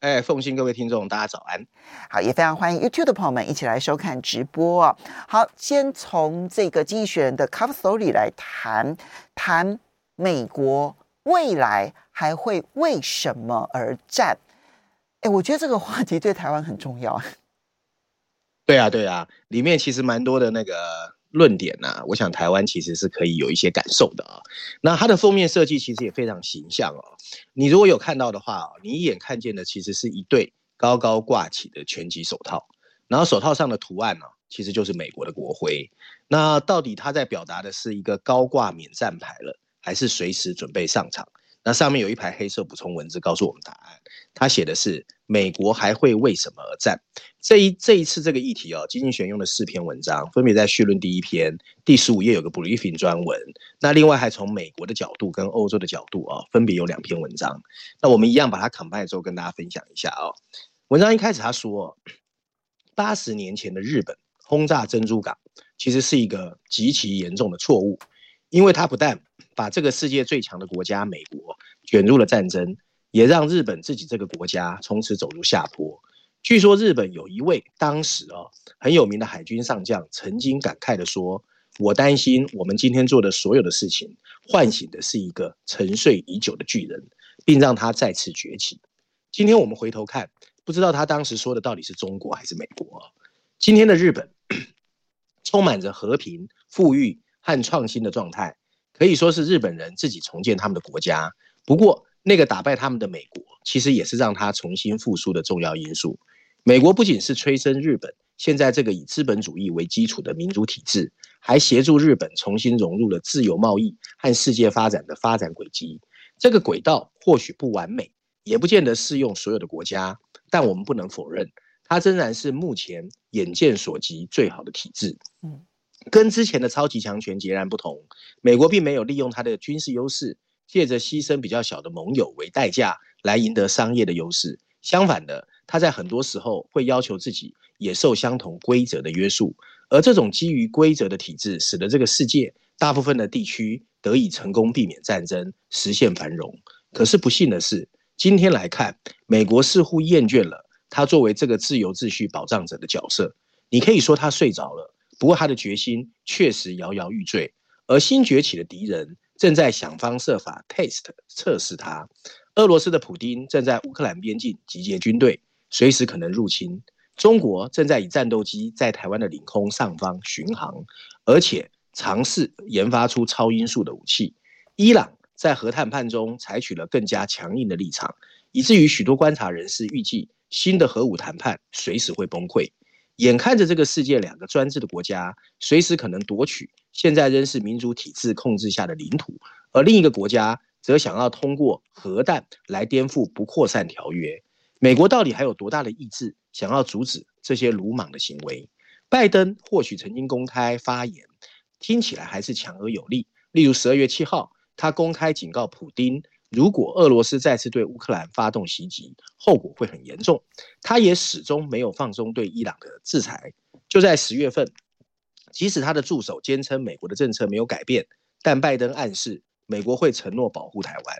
哎，奉信，各位听众，大家早安。好，也非常欢迎 YouTube 的朋友们一起来收看直播哦。好，先从这个《经济学人》的 Cover Story 来谈谈美国未来还会为什么而战？哎，我觉得这个话题对台湾很重要。对啊，对啊，里面其实蛮多的那个。论点呢、我想台湾其实是可以有一些感受的啊。那它的封面设计其实也非常形象哦。你如果有看到的话，你一眼看见的其实是一对高高挂起的拳击手套，然后手套上的图案呢、其实就是美国的国徽。那到底它在表达的是一个高挂免战牌了，还是随时准备上场？那上面有一排黑色补充文字告诉我们答案，他写的是美国还会为什么而战？这一这一次这个议题哦，基金选用了四篇文章，分别在序论第一篇第十五页有个 briefing 专文，那另外还从美国的角度跟欧洲的角度啊，分别有两篇文章。那我们一样把它 combine 之后跟大家分享一下哦。文章一开始他说，八十年前的日本轰炸珍珠港，其实是一个极其严重的错误，因为它不但把这个世界最强的国家美国卷入了战争，也让日本自己这个国家从此走入下坡。据说日本有一位当时啊很有名的海军上将，曾经感慨地说：“我担心我们今天做的所有的事情，唤醒的是一个沉睡已久的巨人，并让他再次崛起。”今天我们回头看，不知道他当时说的到底是中国还是美国？今天的日本充满着和平、富裕和创新的状态。可以说是日本人自己重建他们的国家，不过那个打败他们的美国，其实也是让他重新复苏的重要因素。美国不仅是催生日本现在这个以资本主义为基础的民主体制，还协助日本重新融入了自由贸易和世界发展的发展轨迹。这个轨道或许不完美，也不见得适用所有的国家，但我们不能否认，它仍然是目前眼见所及最好的体制。嗯。跟之前的超级强权截然不同，美国并没有利用它的军事优势，借着牺牲比较小的盟友为代价来赢得商业的优势。相反的，他在很多时候会要求自己也受相同规则的约束，而这种基于规则的体制，使得这个世界大部分的地区得以成功避免战争，实现繁荣。可是不幸的是，今天来看，美国似乎厌倦了他作为这个自由秩序保障者的角色。你可以说他睡着了。不过，他的决心确实摇摇欲坠，而新崛起的敌人正在想方设法 test 测试他。俄罗斯的普丁正在乌克兰边境集结军队，随时可能入侵。中国正在以战斗机在台湾的领空上方巡航，而且尝试研发出超音速的武器。伊朗在核谈判中采取了更加强硬的立场，以至于许多观察人士预计，新的核武谈判随时会崩溃。眼看着这个世界两个专制的国家随时可能夺取现在仍是民主体制控制下的领土，而另一个国家则想要通过核弹来颠覆不扩散条约。美国到底还有多大的意志想要阻止这些鲁莽的行为？拜登或许曾经公开发言，听起来还是强而有力。例如十二月七号，他公开警告普丁。如果俄罗斯再次对乌克兰发动袭击，后果会很严重。他也始终没有放松对伊朗的制裁。就在十月份，即使他的助手坚称美国的政策没有改变，但拜登暗示美国会承诺保护台湾。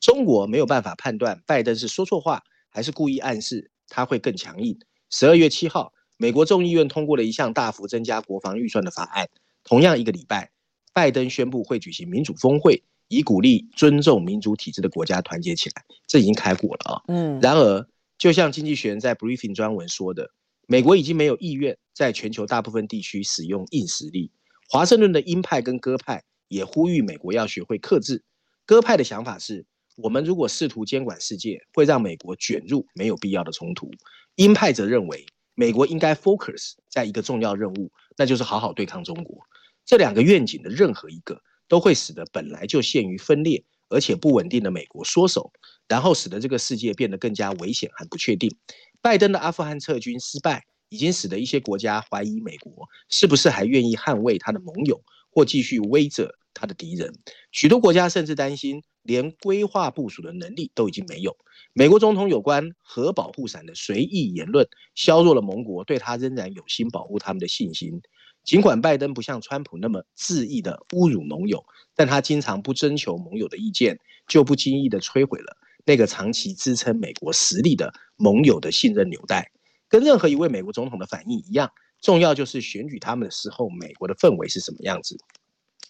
中国没有办法判断拜登是说错话，还是故意暗示他会更强硬。十二月七号，美国众议院通过了一项大幅增加国防预算的法案。同样一个礼拜，拜登宣布会举行民主峰会。以鼓励尊重民主体制的国家团结起来，这已经开火了啊。嗯，然而，就像经济学人在 briefing 专文说的，美国已经没有意愿在全球大部分地区使用硬实力。华盛顿的鹰派跟鸽派也呼吁美国要学会克制。鸽派的想法是，我们如果试图监管世界，会让美国卷入没有必要的冲突。鹰派则认为，美国应该 focus 在一个重要任务，那就是好好对抗中国。这两个愿景的任何一个，都会使得本来就陷于分裂而且不稳定的美国缩手，然后使得这个世界变得更加危险和不确定。拜登的阿富汗撤军失败，已经使得一些国家怀疑美国是不是还愿意捍卫他的盟友，或继续威着他的敌人。许多国家甚至担心，连规划部署的能力都已经没有。美国总统有关核保护伞的随意言论，削弱了盟国对他仍然有心保护他们的信心。尽管拜登不像川普那么恣意的侮辱盟友，但他经常不征求盟友的意见，就不经意的摧毁了。那个长期支撑美国实力的盟友的信任纽带，跟任何一位美国总统的反应一样，重要就是选举他们的时候，美国的氛围是什么样子。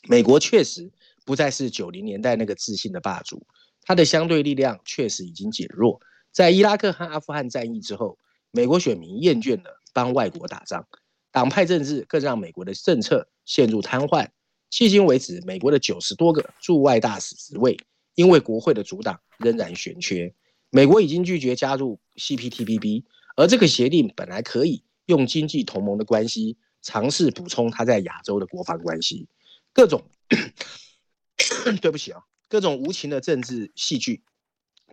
美国确实不再是九零年代那个自信的霸主，他的相对力量确实已经减弱。在伊拉克和阿富汗战役之后，美国选民厌倦了帮外国打仗，党派政治更让美国的政策陷入瘫痪。迄今为止，美国的九十多个驻外大使职位，因为国会的阻挡仍然悬缺，美国已经拒绝加入 CPTPP，而这个协定本来可以用经济同盟的关系尝试补充它在亚洲的国防关系。各种对不起啊，各种无情的政治戏剧，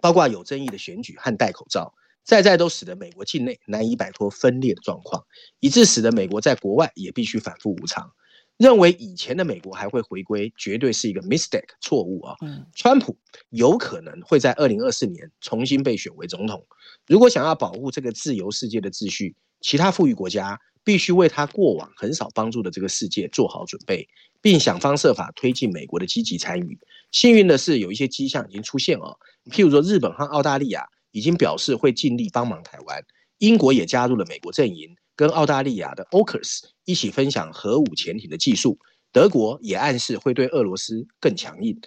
包括有争议的选举和戴口罩，在在都使得美国境内难以摆脱分裂的状况，以致使得美国在国外也必须反复无常。认为以前的美国还会回归，绝对是一个 mistake 错误啊！川普有可能会在二零二四年重新被选为总统。如果想要保护这个自由世界的秩序，其他富裕国家必须为他过往很少帮助的这个世界做好准备，并想方设法推进美国的积极参与。幸运的是，有一些迹象已经出现哦，譬如说日本和澳大利亚已经表示会尽力帮忙台湾，英国也加入了美国阵营。跟澳大利亚的 AUKUS 一起分享核武潜艇的技术，德国也暗示会对俄罗斯更强硬。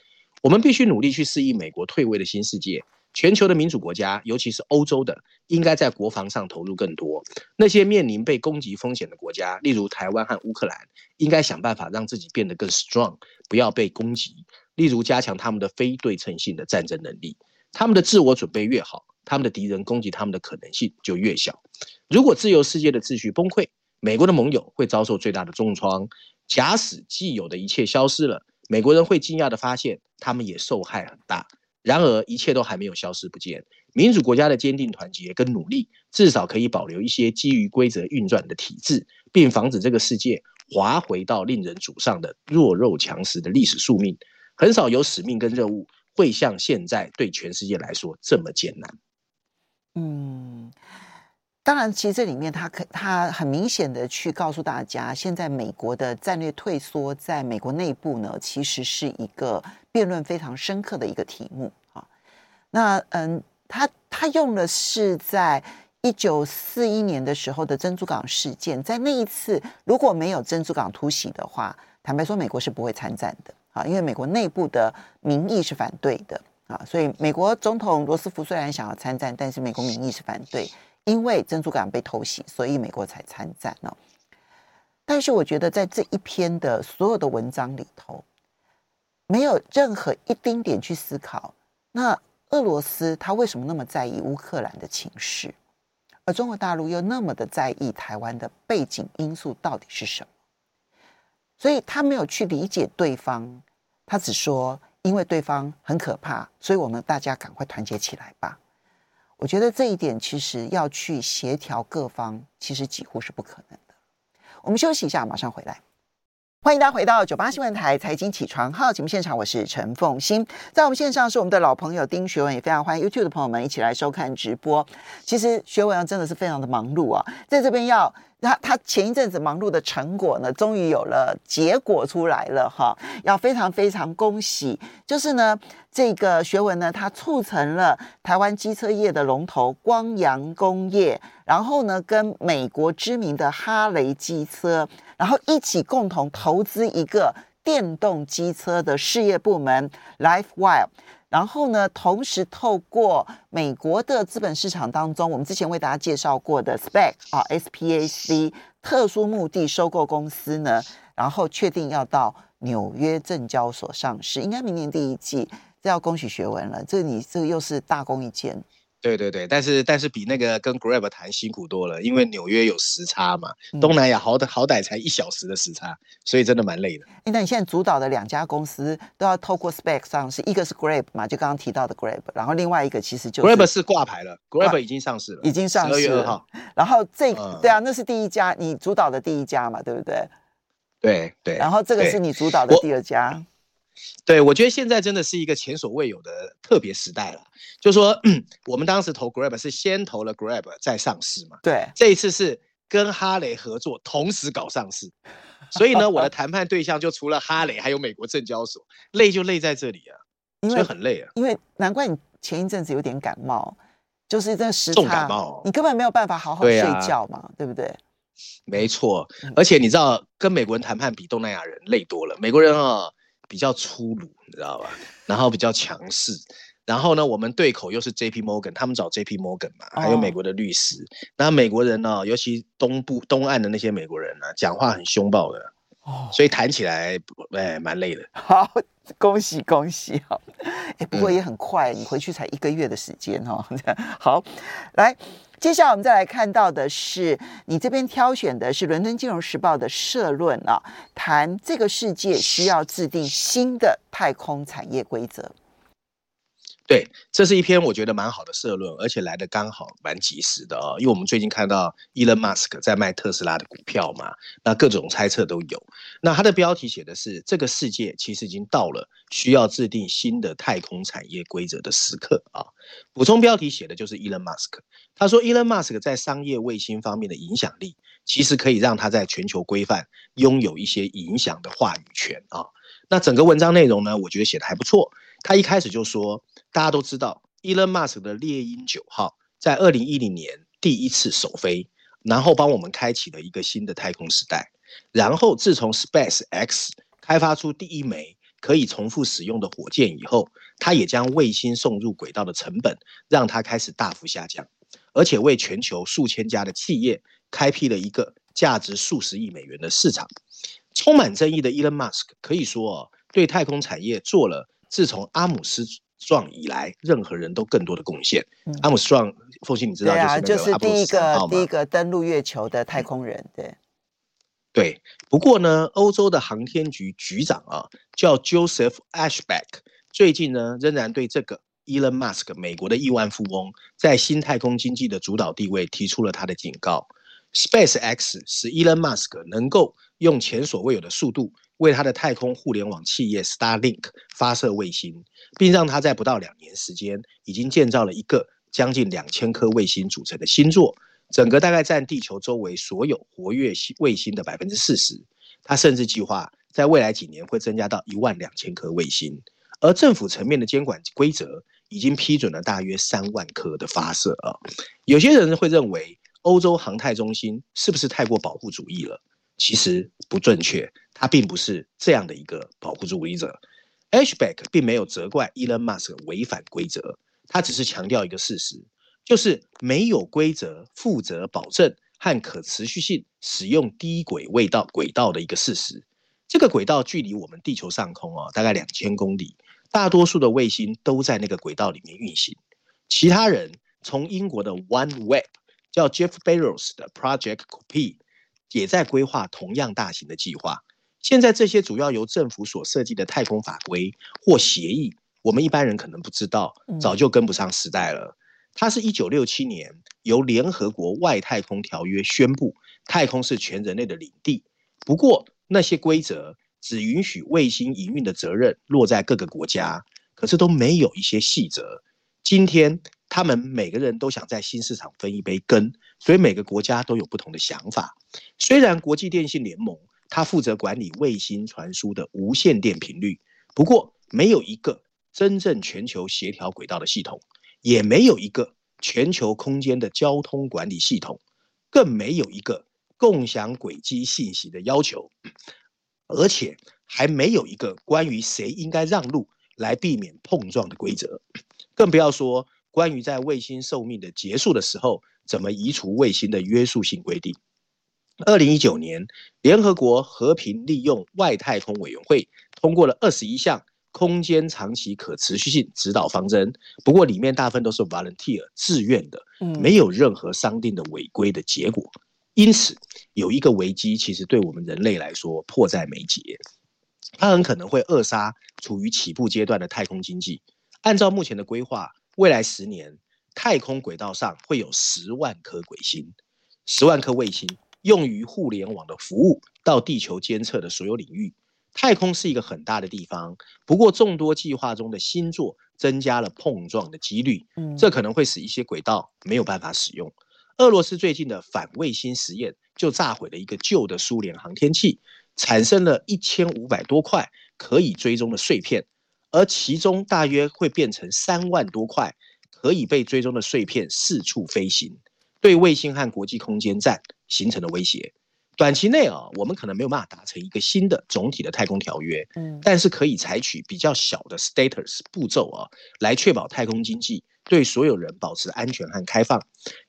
我们必须努力去适应美国退位的新世界。全球的民主国家，尤其是欧洲的，应该在国防上投入更多。那些面临被攻击风险的国家，例如台湾和乌克兰，应该想办法让自己变得更 strong，不要被攻击。例如加强他们的非对称性的战争能力，他们的自我准备越好，他们的敌人攻击他们的可能性就越小。如果自由世界的秩序崩溃，美国的盟友会遭受最大的重创。假使既有的一切消失了，美国人会惊讶地发现，他们也受害很大。然而，一切都还没有消失不见。民主国家的坚定团结跟努力，至少可以保留一些基于规则运转的体制，并防止这个世界滑回到令人沮丧的弱肉强食的历史宿命。很少有使命跟任务会像现在对全世界来说这么艰难。嗯。当然，其实这里面他可他很明显的去告诉大家，现在美国的战略退缩，在美国内部呢，其实是一个辩论非常深刻的一个题目啊。那嗯，他他用的是在一九四一年的时候的珍珠港事件，在那一次如果没有珍珠港突袭的话，坦白说，美国是不会参战的啊，因为美国内部的民意是反对的啊，所以美国总统罗斯福虽然想要参战，但是美国民意是反对。因为珍珠港被偷袭，所以美国才参战哦。但是我觉得在这一篇的所有的文章里头，没有任何一丁点去思考，那俄罗斯他为什么那么在意乌克兰的情势，而中国大陆又那么的在意台湾的背景因素到底是什么？所以他没有去理解对方，他只说因为对方很可怕，所以我们大家赶快团结起来吧。我觉得这一点其实要去协调各方，其实几乎是不可能的。我们休息一下，马上回来。欢迎大家回到九八新闻台财经起床号节目现场，我是陈凤馨。在我们线上是我们的老朋友丁学文，也非常欢迎 YouTube 的朋友们一起来收看直播。其实学文真的是非常的忙碌啊，在这边要。他他前一阵子忙碌的成果呢，终于有了结果出来了哈，要非常非常恭喜。就是呢，这个学文呢，他促成了台湾机车业的龙头光阳工业，然后呢，跟美国知名的哈雷机车，然后一起共同投资一个电动机车的事业部门 LiveWire。然后呢，同时透过美国的资本市场当中，我们之前为大家介绍过的 SPAC 啊，SPAC 特殊目的收购公司呢，然后确定要到纽约证交所上市，应该明年第一季。这要恭喜学文了，这你这又是大功一件。对对对，但是但是比那个跟 Grab 谈辛苦多了，因为纽约有时差嘛，嗯、东南亚好歹好歹才一小时的时差，所以真的蛮累的。那你现在主导的两家公司都要透过 Spec 上市，一个是 Grab 嘛，就刚刚提到的 Grab，然后另外一个其实就是 Grab 是挂牌了，Grab 已经上市了，已经上市二月二号。然后这、嗯、对啊，那是第一家，你主导的第一家嘛，对不对？对对。然后这个是你主导的第二家。对，我觉得现在真的是一个前所未有的特别时代了。就是说，我们当时投 Grab 是先投了 Grab 再上市嘛。对，这一次是跟哈雷合作，同时搞上市。所以呢，我的谈判对象就除了哈雷，还有美国证交所。累就累在这里啊，所以很累啊。因为难怪你前一阵子有点感冒，就是这时差，重感冒，你根本没有办法好好睡觉嘛，对，啊、对不对？没错，而且你知道，跟美国人谈判比东南亚人累多了。美国人啊。比较粗鲁，你知道吧？然后比较强势，然后呢，我们对口又是 J P Morgan，他们找 J P Morgan 嘛，还有美国的律师。哦、那美国人呢，尤其东部东岸的那些美国人呢，讲话很凶暴的，哦，所以谈起来哎蛮累的。好，恭喜恭喜哈！哎，不过也很快，嗯、你回去才一个月的时间 哈。好，来。接下来我们再来看到的是，你这边挑选的是《伦敦金融时报》的社论啊，谈这个世界需要制定新的太空产业规则。对，这是一篇我觉得蛮好的社论，而且来得刚好蛮及时的哦。因为我们最近看到伊隆马斯克在卖特斯拉的股票嘛，那各种猜测都有。那他的标题写的是：这个世界其实已经到了需要制定新的太空产业规则的时刻啊。补充标题写的就是伊隆马斯克，他说伊隆马斯克在商业卫星方面的影响力，其实可以让他在全球规范拥有一些影响的话语权啊。那整个文章内容呢，我觉得写得还不错。他一开始就说。大家都知道，Elon Musk 的猎鹰九号在二零一零年第一次首飞，然后帮我们开启了一个新的太空时代。然后，自从 SpaceX 开发出第一枚可以重复使用的火箭以后，他也将卫星送入轨道的成本让它开始大幅下降，而且为全球数千家的企业开辟了一个价值数十亿美元的市场。充满争议的 Elon Musk 可以说哦，对太空产业做了自从阿姆斯。壮以来，任何人都更多的贡献。嗯、阿姆斯壮，凤欣你知道就是、啊、就是第一个第一个登陆月球的太空人，对对。不过呢，欧洲的航天局局长啊，叫 Joseph Aschback，最近呢仍然对这个 Elon Musk 美国的亿万富翁在新太空经济的主导地位提出了他的警告。SpaceX 使 Elon Musk 能够用前所未有的速度为他的太空互联网企业 Starlink 发射卫星。并让他在不到两年时间，已经建造了一个将近两千颗卫星组成的星座，整个大概占地球周围所有活跃卫星的百分之四十。他甚至计划在未来几年会增加到一万两千颗卫星，而政府层面的监管规则已经批准了大约三万颗的发射啊。有些人会认为欧洲航太中心是不是太过保护主义了？其实不正确，他并不是这样的一个保护主义者。Ashback 并没有责怪 Elon Musk 违反规则，他只是强调一个事实，就是没有规则、负责保证和可持续性使用低轨卫道轨道的一个事实。这个轨道距离我们地球上空啊，大概两千公里，大多数的卫星都在那个轨道里面运行。其他人从英国的 OneWeb 叫 Jeff Bezos 的 Project Kuiper 也在规划同样大型的计划。现在这些主要由政府所设计的太空法规或协议，我们一般人可能不知道，早就跟不上时代了。它是一九六七年由联合国外太空条约宣布，太空是全人类的领地。不过那些规则只允许卫星营运的责任落在各个国家，可是都没有一些细则。今天他们每个人都想在新市场分一杯羹，所以每个国家都有不同的想法。虽然国际电信联盟。他负责管理卫星传输的无线电频率，不过没有一个真正全球协调轨道的系统，也没有一个全球空间的交通管理系统，更没有一个共享轨迹信息的要求，而且还没有一个关于谁应该让路来避免碰撞的规则，更不要说关于在卫星寿命的结束的时候怎么移除卫星的约束性规定。二零一九年，联合国和平利用外太空委员会通过了二十一项空间长期可持续性指导方针，不过里面大部分都是 volunteer 自愿的，没有任何商定的违规的结果。因此，有一个危机，其实对我们人类来说迫在眉睫，它很可能会扼杀处于起步阶段的太空经济。按照目前的规划，未来十年，太空轨道上会有十万颗卫星，十万颗卫星用于互联网的服务，到地球监测的所有领域。太空是一个很大的地方，不过众多计划中的星座增加了碰撞的几率，这可能会使一些轨道没有办法使用。俄罗斯最近的反卫星实验就炸毁了一个旧的苏联航天器，产生了一千五百多块可以追踪的碎片，而其中大约会变成三万多块可以被追踪的碎片四处飞行，对卫星和国际空间站形成了威胁。短期内啊，我们可能没有办法达成一个新的总体的太空条约，嗯，但是可以采取比较小的 status 步骤啊，来确保太空经济对所有人保持安全和开放。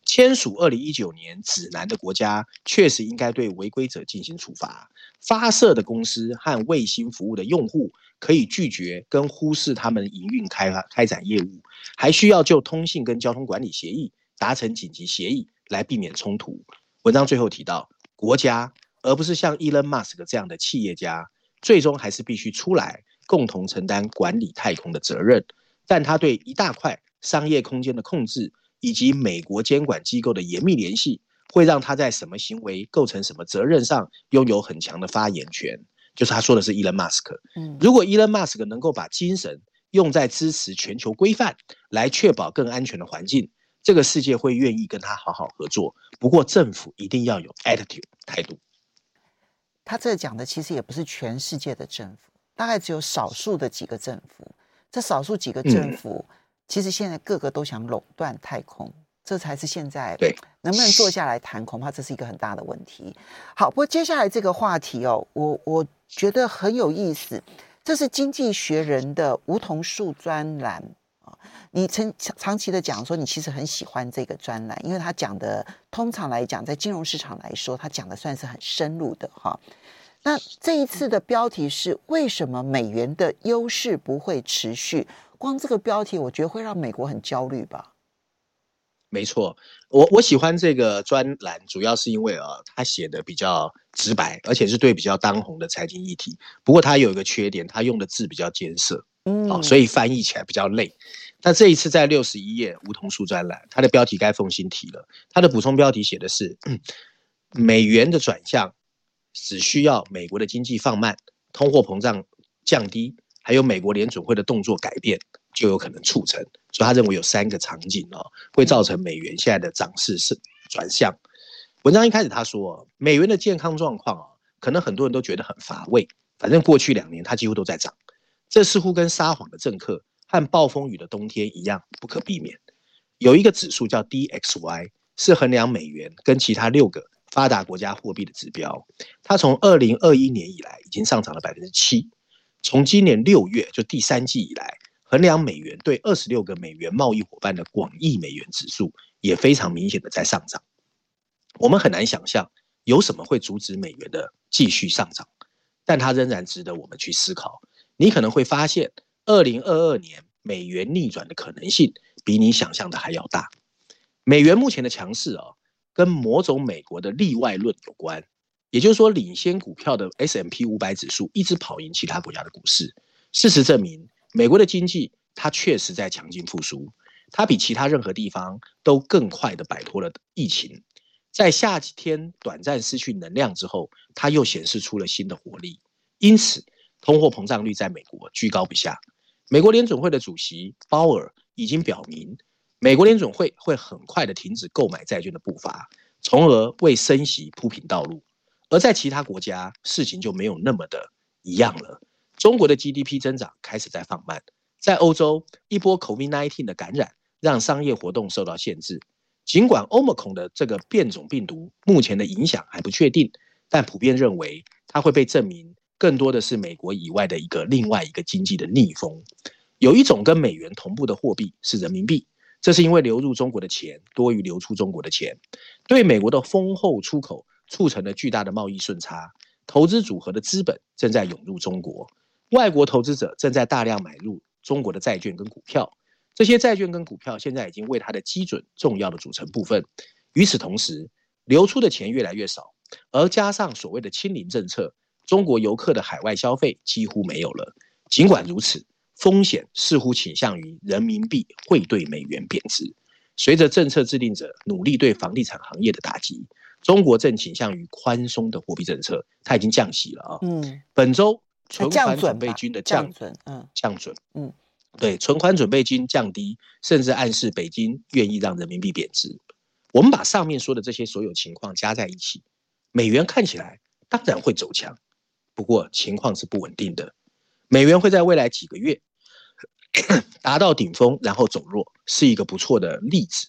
签署二零一九年指南的国家确实应该对违规者进行处罚。发射的公司和卫星服务的用户可以拒绝跟忽视他们营运开发开展业务，还需要就通信跟交通管理协议达成紧急协议来避免冲突。文章最后提到。国家，而不是像伊隆马斯克这样的企业家，最终还是必须出来共同承担管理太空的责任。但他对一大块商业空间的控制，以及美国监管机构的严密联系，会让他在什么行为构成什么责任上拥有很强的发言权。就是他说的是伊隆马斯克。嗯，如果伊隆马斯克能够把精神用在支持全球规范，来确保更安全的环境。这个世界会愿意跟他好好合作，不过政府一定要有 attitude 态度。他这讲的其实也不是全世界的政府，大概只有少数的几个政府。这少数几个政府，嗯、其实现在个个都想垄断太空，这才是现在对能不能坐下来谈，恐怕这是一个很大的问题。好，不过接下来这个话题哦，我我觉得很有意思，这是《经济学人》的梧桐树专栏。你曾长长期的讲说，你其实很喜欢这个专栏，因为他讲的通常来讲，在金融市场来说，他讲的算是很深入的哈。那这一次的标题是为什么美元的优势不会持续？光这个标题，我觉得会让美国很焦虑吧。没错，我我喜欢这个专栏，主要是因为啊，他写的比较直白，而且是对比较当红的财经议题。不过他有一个缺点，他用的字比较艰涩，嗯，哦，所以翻译起来比较累。那这一次在六十一页梧桐树专栏，它的标题该奉新提了。它的补充标题写的是：美元的转向只需要美国的经济放慢、通货膨胀降低，还有美国联准会的动作改变，就有可能促成。所以他认为有三个场景哦，会造成美元现在的涨势是转向。文章一开始他说，美元的健康状况啊，可能很多人都觉得很乏味。反正过去两年它几乎都在涨，这似乎跟撒谎的政客。和暴风雨的冬天一样不可避免。有一个指数叫 DXY，是衡量美元跟其他六个发达国家货币的指标。它从二零二一年以来已经上涨了百分之七。从今年六月就第三季以来，衡量美元对二十六个美元贸易伙伴的广义美元指数也非常明显的在上涨。我们很难想象有什么会阻止美元的继续上涨，但它仍然值得我们去思考。你可能会发现。二零二二年美元逆转的可能性比你想象的还要大。美元目前的强势啊，跟某种美国的例外论有关，也就是说，领先股票的 S M P 五百指数一直跑赢其他国家的股市。事实证明，美国的经济它确实在强劲复苏，它比其他任何地方都更快地摆脱了疫情。在夏天短暂失去能量之后，它又显示出了新的活力。因此，通货膨胀率在美国居高不下。美国联准会的主席鲍尔已经表明，美国联准会会很快的停止购买债券的步伐，从而为升息铺平道路。而在其他国家，事情就没有那么的一样了。中国的 GDP 增长开始在放慢，在欧洲，一波 COVID-19 的感染让商业活动受到限制。尽管 Omicron 的这个变种病毒目前的影响还不确定，但普遍认为它会被证明。更多的是美国以外的一个另外一个经济的逆风。有一种跟美元同步的货币是人民币，这是因为流入中国的钱多于流出中国的钱，对美国的丰厚出口促成了巨大的贸易顺差，投资组合的资本正在涌入中国，外国投资者正在大量买入中国的债券跟股票，这些债券跟股票现在已经为它的基准重要的组成部分。与此同时，流出的钱越来越少，而加上所谓的清零政策，中国游客的海外消费几乎没有了。尽管如此，风险似乎倾向于人民币会对美元贬值。随着政策制定者努力对房地产行业的打击，中国正倾向于宽松的货币政策，它已经降息了啊。嗯，本周存款准备金的降准，嗯，降准，嗯，对，存款准备金降低，甚至暗示北京愿意让人民币贬值。我们把上面说的这些所有情况加在一起，美元看起来当然会走强，不过情况是不稳定的。美元会在未来几个月 达到顶峰，然后走弱，是一个不错的例子。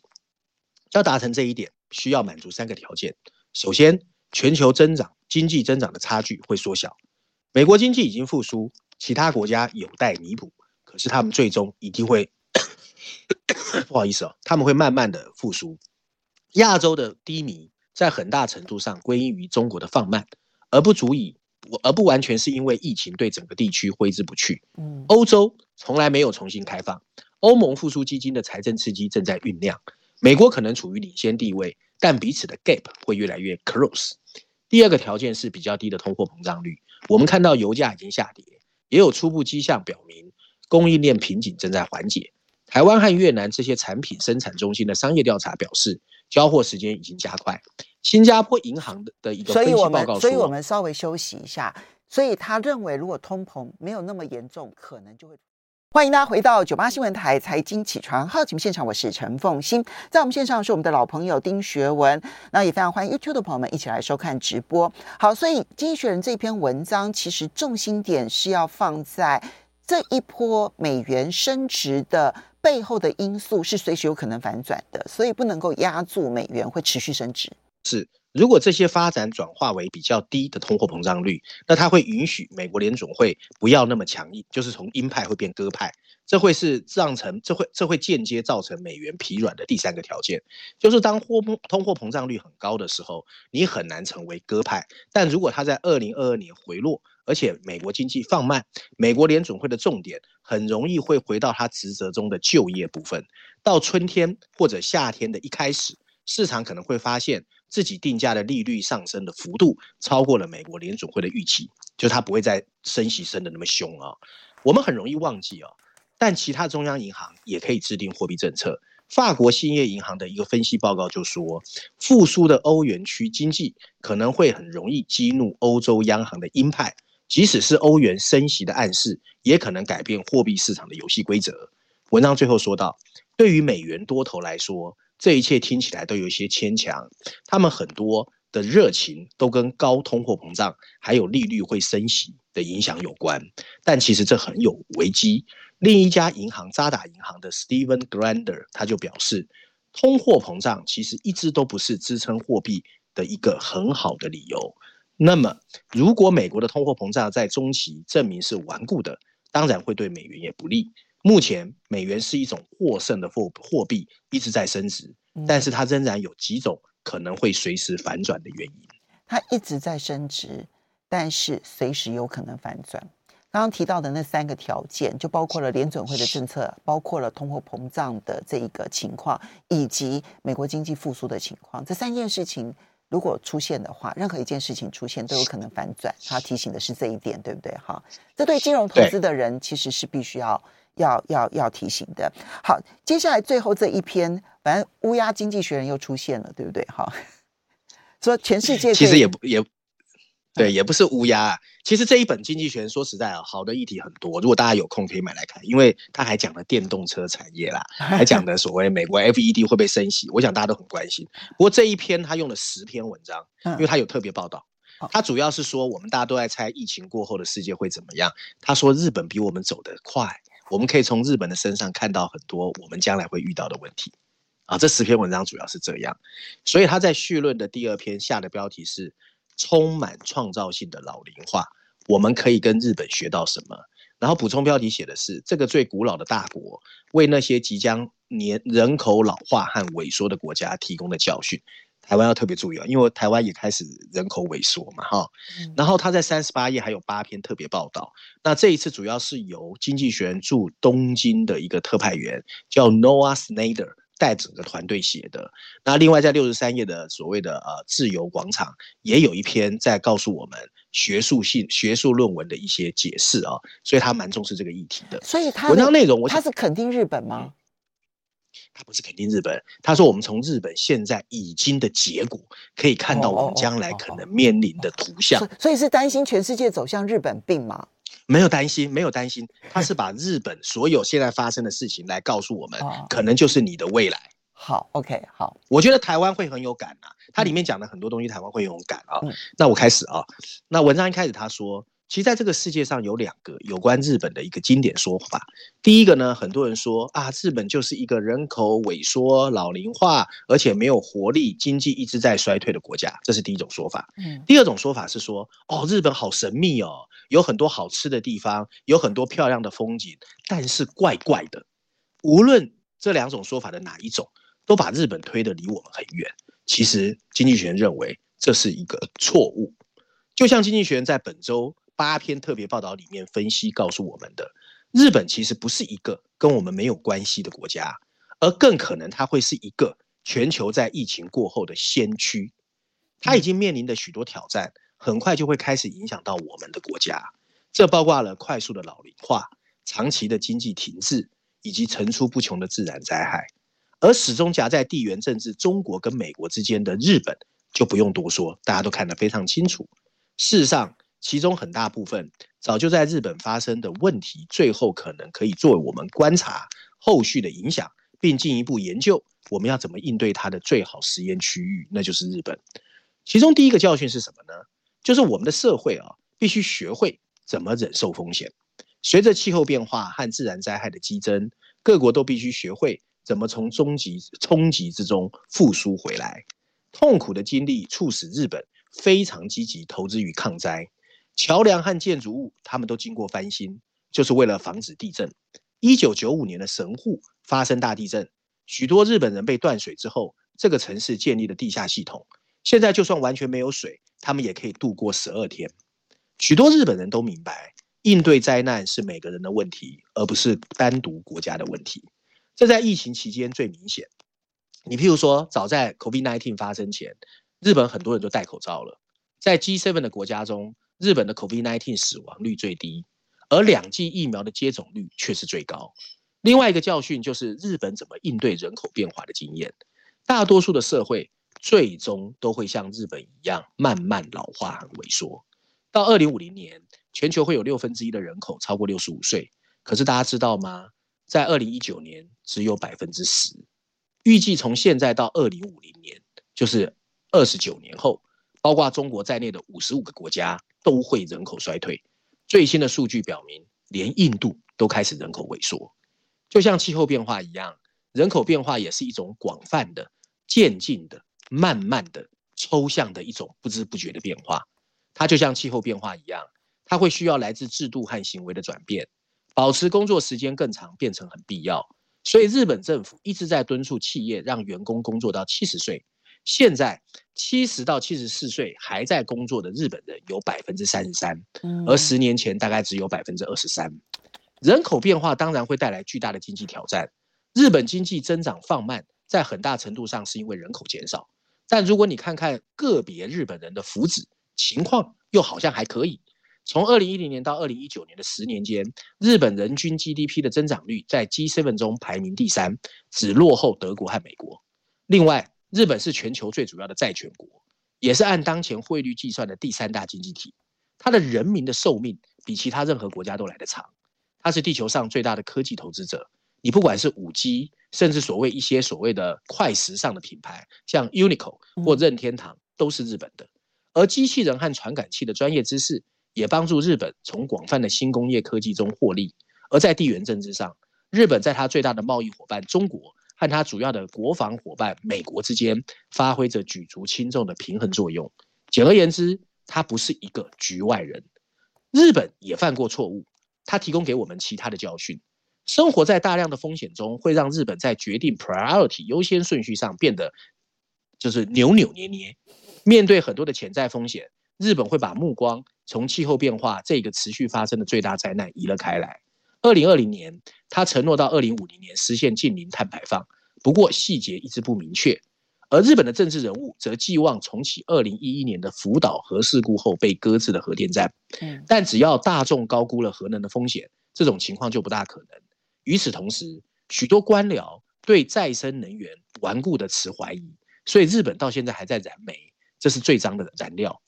要达成这一点，需要满足三个条件：首先，全球增长经济增长的差距会缩小。美国经济已经复苏，其他国家有待弥补，可是他们最终一定会 不好意思哦，他们会慢慢的复苏。亚洲的低迷在很大程度上归因于中国的放慢，而不足以。而不完全是因为疫情对整个地区挥之不去。嗯，欧洲从来没有重新开放，欧盟复苏基金的财政刺激正在酝酿。美国可能处于领先地位，但彼此的 gap 会越来越 close。第二个条件是比较低的通货膨胀率。我们看到油价已经下跌，也有初步迹象表明供应链瓶颈正在缓解。台湾和越南这些产品生产中心的商业调查表示，交货时间已经加快。新加坡银行的一个分析报告说，所以我们稍微休息一下。所以他认为，如果通膨没有那么严重，可能就会。欢迎大家回到九八新闻台财经起床号节目现场，我是陈凤欣，在我们线上是我们的老朋友丁学文，那也非常欢迎 YouTube 的朋友们一起来收看直播。好，所以《经济学人》这篇文章其实重心点是要放在这一波美元升值的背后的因素是随时有可能反转的，所以不能够压住美元会持续升值。是，如果这些发展转化为比较低的通货膨胀率，那它会允许美国联总会不要那么强硬，就是从鹰派会变鸽派，这会是造成，这会这会间接造成美元疲软的第三个条件，就是当货通货膨胀率很高的时候，你很难成为鸽派，但如果它在二零二二年回落，而且美国经济放慢，美国联准会的重点很容易会回到它职责中的就业部分，到春天或者夏天的一开始，市场可能会发现。自己定价的利率上升的幅度超过了美国联准会的预期，就它不会再升息升得那么凶啊。我们很容易忘记哦，但其他中央银行也可以制定货币政策。法国兴业银行的一个分析报告就说，复苏的欧元区经济可能会很容易激怒欧洲央行的鹰派，即使是欧元升息的暗示，也可能改变货币市场的游戏规则。文章最后说到，对于美元多头来说。这一切听起来都有一些牵强，他们很多的热情都跟高通货膨胀还有利率会升息的影响有关，但其实这很有危机。另一家银行渣打银行的 Steven Grander 他就表示，通货膨胀其实一直都不是支撑货币的一个很好的理由。那么，如果美国的通货膨胀在中期证明是顽固的，当然会对美元也不利。目前美元是一种获胜的货货币，一直在升值，但是它仍然有几种可能会随时反转的原因。它一直在升值，但是随时有可能反转。刚刚提到的那三个条件，就包括了联准会的政策，包括了通货膨胀的这一个情况，以及美国经济复苏的情况。这三件事情如果出现的话，任何一件事情出现都有可能反转。他提醒的是这一点，对不对？哈，这对金融投资的人其实是必须要。要要要提醒的。好，接下来最后这一篇，反正乌鸦经济学人又出现了，对不对？哈，说全世界其实也不也对，也不是乌鸦啊。其实这一本经济学人说实在啊，好的议题很多。如果大家有空可以买来看，因为他还讲了电动车产业啦，还讲的所谓美国 FED 会被升息，我想大家都很关心。不过这一篇他用了十篇文章，因为他有特别报道。他主要是说，我们大家都在猜疫情过后的世界会怎么样。他说日本比我们走得快。我们可以从日本的身上看到很多我们将来会遇到的问题，啊，这十篇文章主要是这样，所以他在序论的第二篇下的标题是“充满创造性的老龄化”，我们可以跟日本学到什么？然后补充标题写的是这个最古老的大国为那些即将年人口老化和萎缩的国家提供的教训。台湾要特别注意啊，因为台湾也开始人口萎缩嘛，哈。然后他在三十八页还有八篇特别报道。那这一次主要是由《经济学人》驻东京的一个特派员叫 Noah Snyder 带整个团队写的。那另外在六十三页的所谓的呃自由广场也有一篇在告诉我们学术性学术论文的一些解释啊，所以他蛮重视这个议题的。所以他文章内容我，他是肯定日本吗？他不是肯定日本，他说我们从日本现在已经的结果可以看到我们将来可能面临的图像，所以是担心全世界走向日本病吗？没有担心，没有担心，他是把日本所有现在发生的事情来告诉我们，可能就是你的未来。好，OK，好，我觉得台湾会很有感啊，它里面讲的很多东西，台湾会很有感啊。那我开始啊，那文章一开始他说。其实，在这个世界上有两个有关日本的一个经典说法。第一个呢，很多人说啊，日本就是一个人口萎缩、老龄化，而且没有活力、经济一直在衰退的国家，这是第一种说法。嗯，第二种说法是说，哦，日本好神秘哦，有很多好吃的地方，有很多漂亮的风景，但是怪怪的。无论这两种说法的哪一种，都把日本推得离我们很远。其实，经济学人认为这是一个错误。就像经济学人在本周。八篇特别报道里面分析告诉我们的，日本其实不是一个跟我们没有关系的国家，而更可能它会是一个全球在疫情过后的先驱。它已经面临的许多挑战，很快就会开始影响到我们的国家。这包括了快速的老龄化、长期的经济停滞，以及层出不穷的自然灾害。而始终夹在地缘政治中国跟美国之间的日本，就不用多说，大家都看得非常清楚。事实上，其中很大部分早就在日本发生的问题，最后可能可以作为我们观察后续的影响，并进一步研究我们要怎么应对它的最好实验区域，那就是日本。其中第一个教训是什么呢？就是我们的社会啊，必须学会怎么忍受风险。随着气候变化和自然灾害的激增，各国都必须学会怎么从终极冲击之中复苏回来。痛苦的经历促使日本非常积极投资于抗灾。桥梁和建筑物，他们都经过翻新，就是为了防止地震。一九九五年的神户发生大地震，许多日本人被断水之后，这个城市建立了地下系统。现在就算完全没有水，他们也可以度过十二天。许多日本人都明白，应对灾难是每个人的问题，而不是单独国家的问题。这在疫情期间最明显。你譬如说，早在 COVID-19 发生前，日本很多人都戴口罩了。在 G7 的国家中，日本的 COVID-19 死亡率最低，而两剂疫苗的接种率却是最高。另外一个教训就是日本怎么应对人口变化的经验。大多数的社会最终都会像日本一样慢慢老化和萎缩。到二零五零年，全球会有六分之一的人口超过六十五岁。可是大家知道吗？在二零一九年只有百分之十。预计从现在到二零五零年，就是二十九年后，包括中国在内的五十五个国家。都会人口衰退。最新的数据表明，连印度都开始人口萎缩。就像气候变化一样，人口变化也是一种广泛的、渐进的、慢慢的、抽象的一种不知不觉的变化。它就像气候变化一样，它会需要来自制度和行为的转变。保持工作时间更长变成很必要。所以日本政府一直在敦促企业让员工工作到七十岁。现在七十到七十四岁还在工作的日本人有百分之三十三，而十年前大概只有百分之二十三。人口变化当然会带来巨大的经济挑战。日本经济增长放慢，在很大程度上是因为人口减少。但如果你看看个别日本人的福祉情况，又好像还可以。从二零一零年到二零一九年的十年间，日本人均 GDP 的增长率在 G7 中排名第三，只落后德国和美国。另外，日本是全球最主要的债权国，也是按当前汇率计算的第三大经济体。它的人民的寿命比其他任何国家都来得长。它是地球上最大的科技投资者。你不管是五 G，甚至所谓一些所谓的快时尚的品牌，像 Uniqlo 或任天堂，都是日本的。而机器人和传感器的专业知识，也帮助日本从广泛的新工业科技中获利。而在地缘政治上，日本在它最大的贸易伙伴中国。和他主要的国防伙伴美国之间发挥着举足轻重的平衡作用。简而言之，他不是一个局外人。日本也犯过错误，他提供给我们其他的教训。生活在大量的风险中，会让日本在决定 priority 优先顺序上变得就是扭扭捏捏。面对很多的潜在风险，日本会把目光从气候变化这个持续发生的最大灾难移了开来。二零二零年，他承诺到二零五零年实现近零碳排放，不过细节一直不明确。而日本的政治人物则寄望重启二零一一年的福岛核事故后被搁置的核电站。但只要大众高估了核能的风险，这种情况就不大可能。与此同时，许多官僚对再生能源顽固的持怀疑，所以日本到现在还在燃煤，这是最脏的燃料。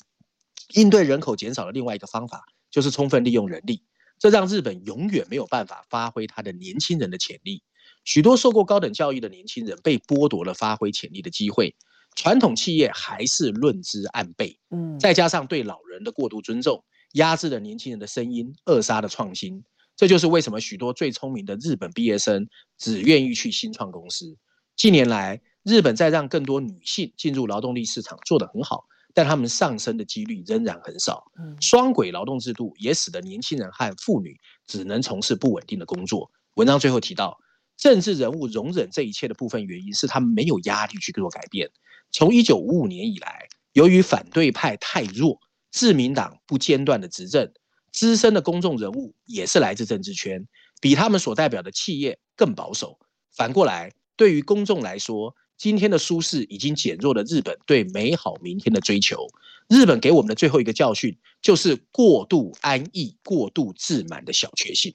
应对人口减少的另外一个方法，就是充分利用人力，这让日本永远没有办法发挥他的年轻人的潜力。许多受过高等教育的年轻人被剥夺了发挥潜力的机会，传统企业还是论资按辈，嗯，再加上对老人的过度尊重，压制了年轻人的声音，扼杀了创新。这就是为什么许多最聪明的日本毕业生只愿意去新创公司。近年来，日本在让更多女性进入劳动力市场做得很好，但他们上升的几率仍然很少。双轨劳动制度也使得年轻人和妇女只能从事不稳定的工作。文章最后提到。政治人物容忍这一切的部分原因是他们没有压力去做改变。从一九五五年以来，由于反对派太弱，自民党不间断的执政，资深的公众人物也是来自政治圈，比他们所代表的企业更保守。反过来，对于公众来说，今天的舒适已经减弱了日本对美好明天的追求。日本给我们的最后一个教训，就是过度安逸、过度自满的小确幸。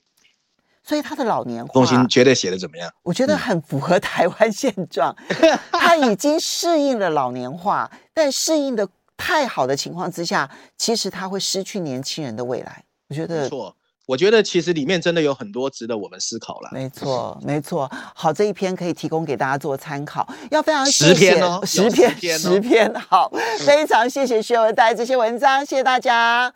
所以他的老年化，东兴觉得写的怎么样？我觉得很符合台湾现状。他已经适应了老年化，但适应的太好的情况之下，其实他会失去年轻人的未来。我觉得错。我觉得其实里面真的有很多值得我们思考了。没错，没错。好，这一篇可以提供给大家做参考。要非常谢谢十篇哦，十篇，十篇。好，非常谢谢薛文带来这些文章，谢谢大家。